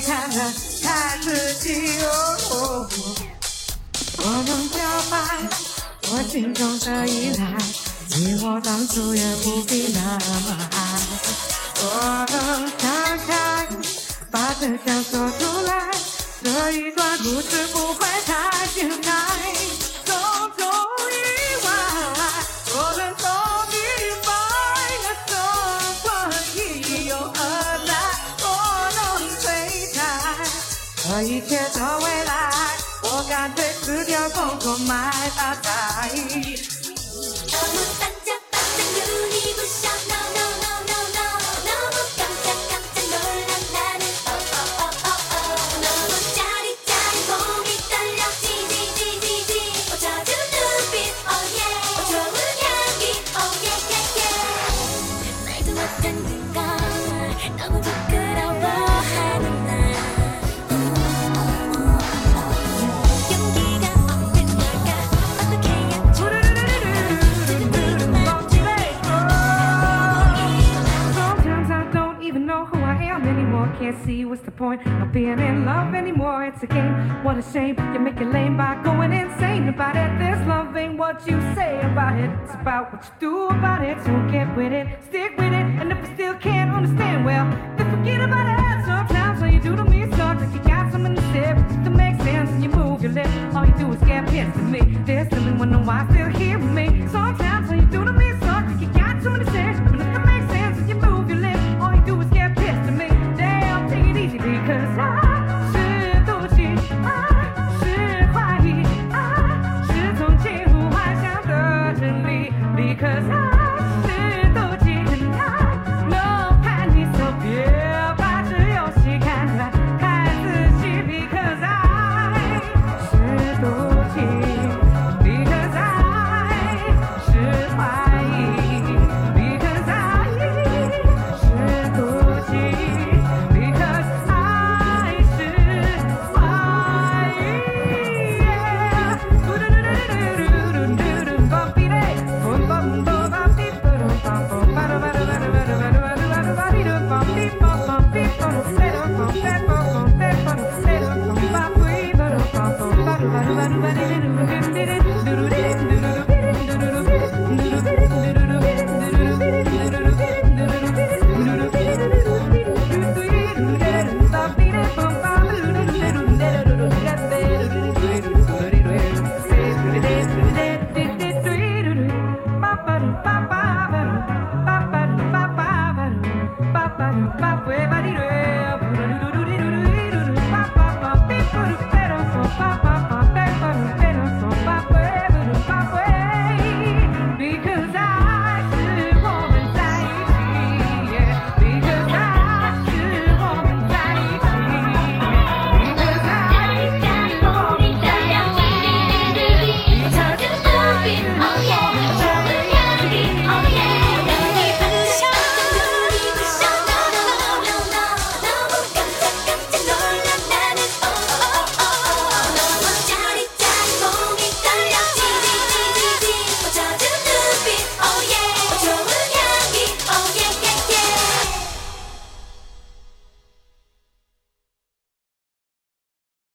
起。哦，我能表白我心中的依赖，你我当初也不必那么爱。我能敞开，把真相说出来，这一段故事不会太精彩。这一切的未来，我干脆辞掉工作买大财。Can't see what's the point of being in love anymore. It's a game. What a shame. You make it lame by going insane about it. This love ain't what you say about it. It's about what you do about it. So get with it, stick with it. And if you still can't understand, well, then forget about it. but a little bit.